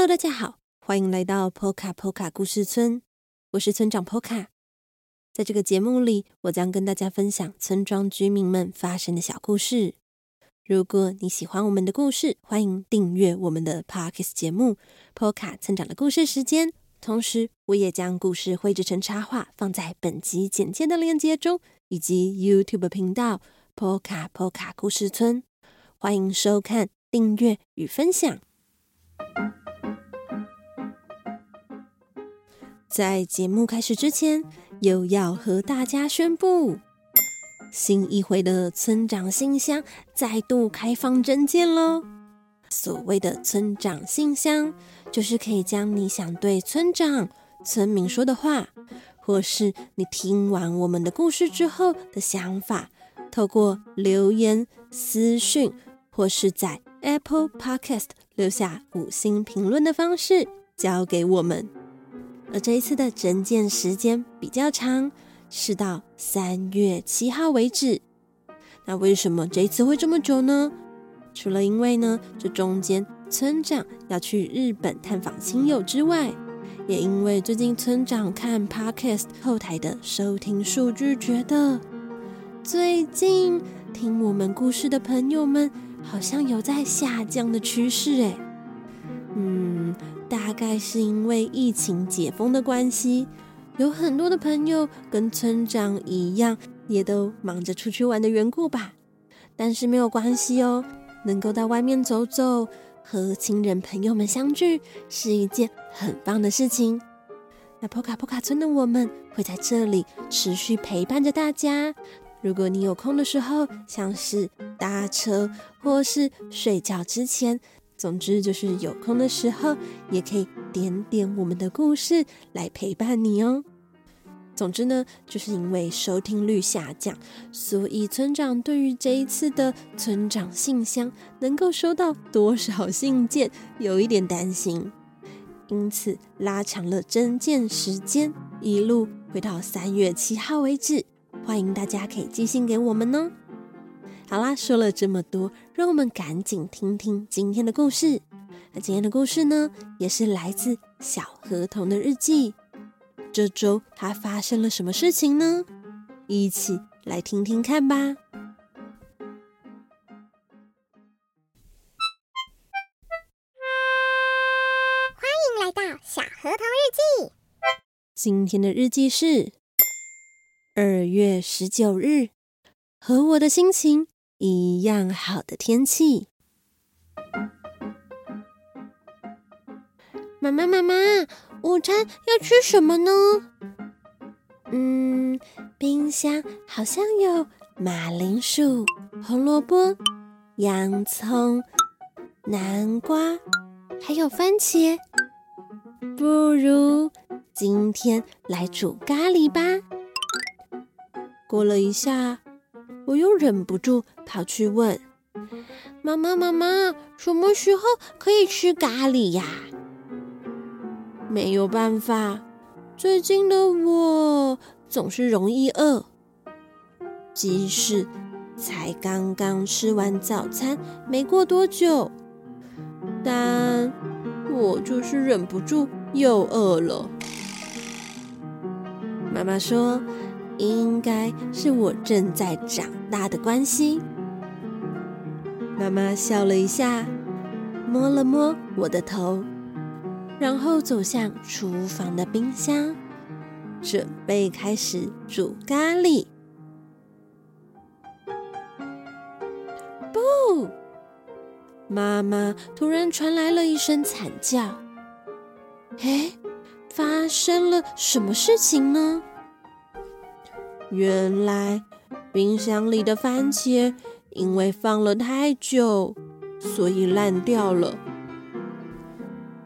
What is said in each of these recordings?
Hello，大家好，欢迎来到 Poka Poka 故事村，我是村长 Poka。在这个节目里，我将跟大家分享村庄居民们发生的小故事。如果你喜欢我们的故事，欢迎订阅我们的 Parkes 节目 Poka 村长的故事时间。同时，我也将故事绘制成插画，放在本集简介的链接中，以及 YouTube 频道 Poka Poka 故事村。欢迎收看、订阅与分享。在节目开始之前，又要和大家宣布，新一回的村长信箱再度开放征件喽！所谓的村长信箱，就是可以将你想对村长、村民说的话，或是你听完我们的故事之后的想法，透过留言、私讯，或是在 Apple Podcast 留下五星评论的方式，交给我们。而这一次的征件时间比较长，是到三月七号为止。那为什么这一次会这么久呢？除了因为呢，这中间村长要去日本探访亲友之外，也因为最近村长看 Podcast 后台的收听数据，觉得最近听我们故事的朋友们好像有在下降的趋势，哎，大概是因为疫情解封的关系，有很多的朋友跟村长一样，也都忙着出去玩的缘故吧。但是没有关系哦，能够到外面走走，和亲人朋友们相聚，是一件很棒的事情。那波卡波卡村的我们会在这里持续陪伴着大家。如果你有空的时候，像是搭车或是睡觉之前。总之就是有空的时候，也可以点点我们的故事来陪伴你哦。总之呢，就是因为收听率下降，所以村长对于这一次的村长信箱能够收到多少信件有一点担心，因此拉长了征件时间，一路回到三月七号为止。欢迎大家可以寄信给我们哦。好啦，说了这么多，让我们赶紧听听今天的故事。那今天的故事呢，也是来自小河童的日记。这周他发生了什么事情呢？一起来听听看吧。欢迎来到小河童日记。今天的日记是二月十九日，和我的心情。一样好的天气。妈妈，妈妈，午餐要吃什么呢？嗯，冰箱好像有马铃薯、红萝卜、洋葱、南瓜，还有番茄。不如今天来煮咖喱吧。过了一下。我又忍不住跑去问妈妈：“妈妈，什么时候可以吃咖喱呀？”没有办法，最近的我总是容易饿，即使才刚刚吃完早餐，没过多久，但我就是忍不住又饿了。妈妈说。应该是我正在长大的关系。妈妈笑了一下，摸了摸我的头，然后走向厨房的冰箱，准备开始煮咖喱。不！妈妈突然传来了一声惨叫。哎，发生了什么事情呢？原来冰箱里的番茄因为放了太久，所以烂掉了。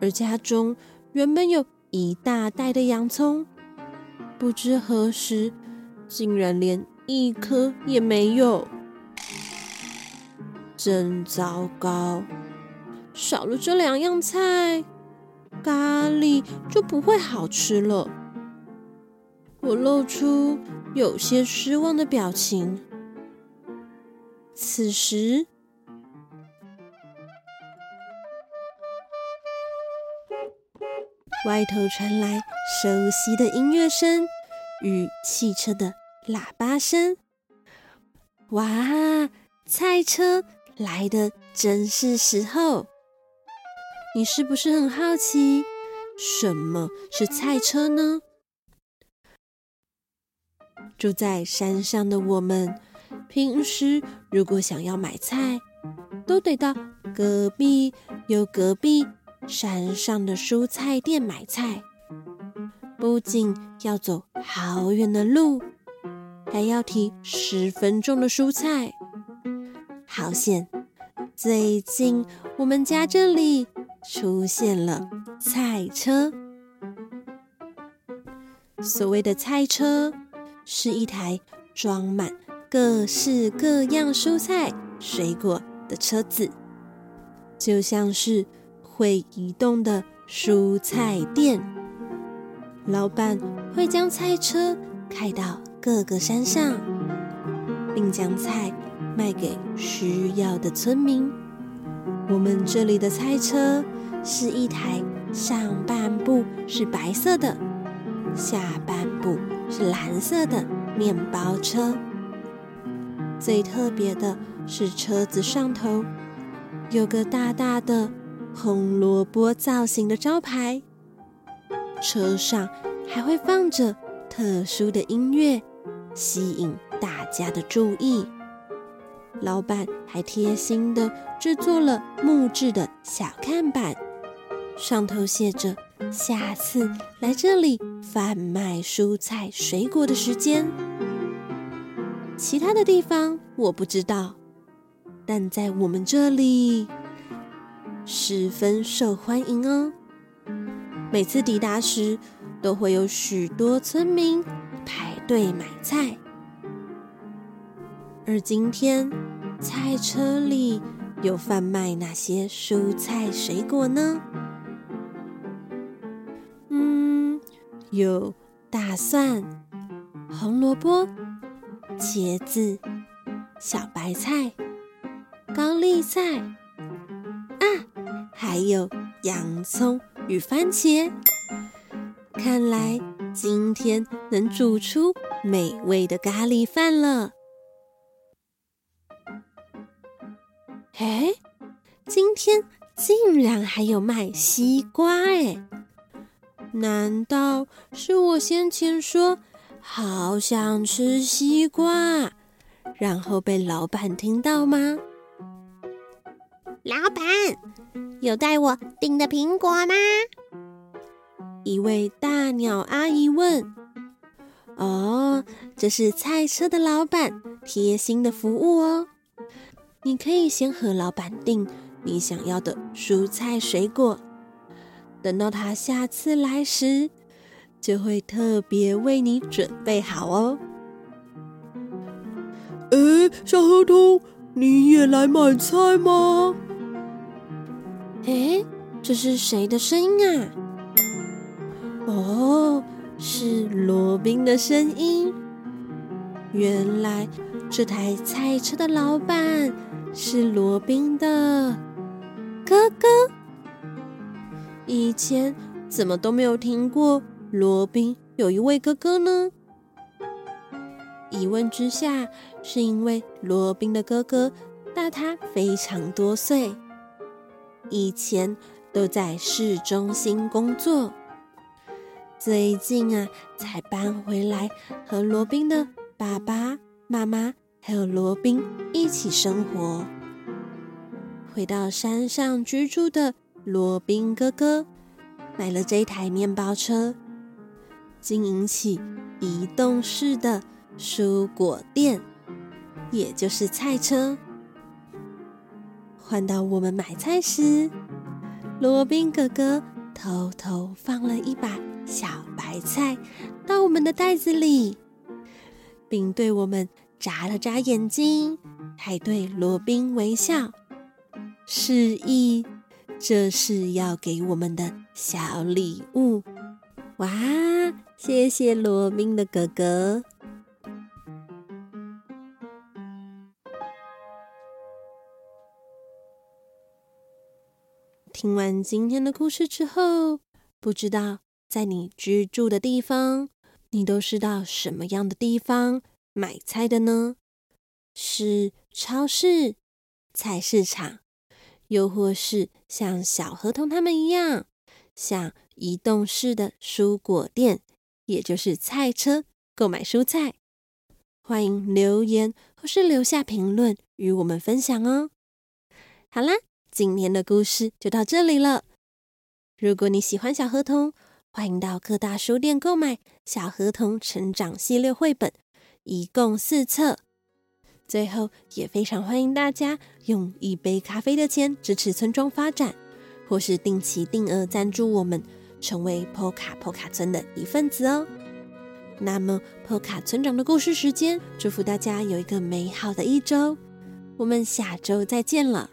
而家中原本有一大袋的洋葱，不知何时竟然连一颗也没有，真糟糕！少了这两样菜，咖喱就不会好吃了。我露出有些失望的表情。此时，外头传来熟悉的音乐声与汽车的喇叭声。哇，菜车来的真是时候！你是不是很好奇，什么是菜车呢？住在山上的我们，平时如果想要买菜，都得到隔壁有隔壁。山上的蔬菜店买菜，不仅要走好远的路，还要提十分重的蔬菜。好险！最近我们家这里出现了菜车。所谓的菜车，是一台装满各式各样蔬菜、水果的车子，就像是。会移动的蔬菜店，老板会将菜车开到各个山上，并将菜卖给需要的村民。我们这里的菜车是一台上半部是白色的，下半部是蓝色的面包车。最特别的是车子上头有个大大的。红萝卜造型的招牌，车上还会放着特殊的音乐，吸引大家的注意。老板还贴心的制作了木质的小看板，上头写着“下次来这里贩卖蔬菜水果的时间”。其他的地方我不知道，但在我们这里。十分受欢迎哦！每次抵达时，都会有许多村民排队买菜。而今天，菜车里有贩卖哪些蔬菜水果呢？有大蒜、红萝卜、茄子、小白菜、高丽菜啊。还有洋葱与番茄，看来今天能煮出美味的咖喱饭了。哎，今天竟然还有卖西瓜哎！难道是我先前说好想吃西瓜，然后被老板听到吗？老板。有带我订的苹果吗？一位大鸟阿姨问。哦，这是菜车的老板贴心的服务哦。你可以先和老板订你想要的蔬菜水果，等到他下次来时，就会特别为你准备好哦。哎，小河童，你也来买菜吗？哎，这是谁的声音啊？哦，是罗宾的声音。原来这台菜车的老板是罗宾的哥哥。以前怎么都没有听过罗宾有一位哥哥呢？一问之下，是因为罗宾的哥哥大他非常多岁。以前都在市中心工作，最近啊才搬回来和罗宾的爸爸妈妈还有罗宾一起生活。回到山上居住的罗宾哥哥买了这台面包车，经营起移动式的蔬果店，也就是菜车。换到我们买菜时，罗宾哥哥偷偷放了一把小白菜到我们的袋子里，并对我们眨了眨眼睛，还对罗宾微笑，示意这是要给我们的小礼物。哇，谢谢罗宾的哥哥。听完今天的故事之后，不知道在你居住的地方，你都是到什么样的地方买菜的呢？是超市、菜市场，又或是像小河童他们一样，像移动式的蔬果店，也就是菜车购买蔬菜？欢迎留言或是留下评论与我们分享哦。好啦，今天的故事就到这里了。如果你喜欢小河童，欢迎到各大书店购买《小河童成长系列》绘本，一共四册。最后，也非常欢迎大家用一杯咖啡的钱支持村庄发展，或是定期定额赞助我们，成为 PO 卡 PO 卡村的一份子哦。那么，PO 卡村长的故事时间，祝福大家有一个美好的一周。我们下周再见了。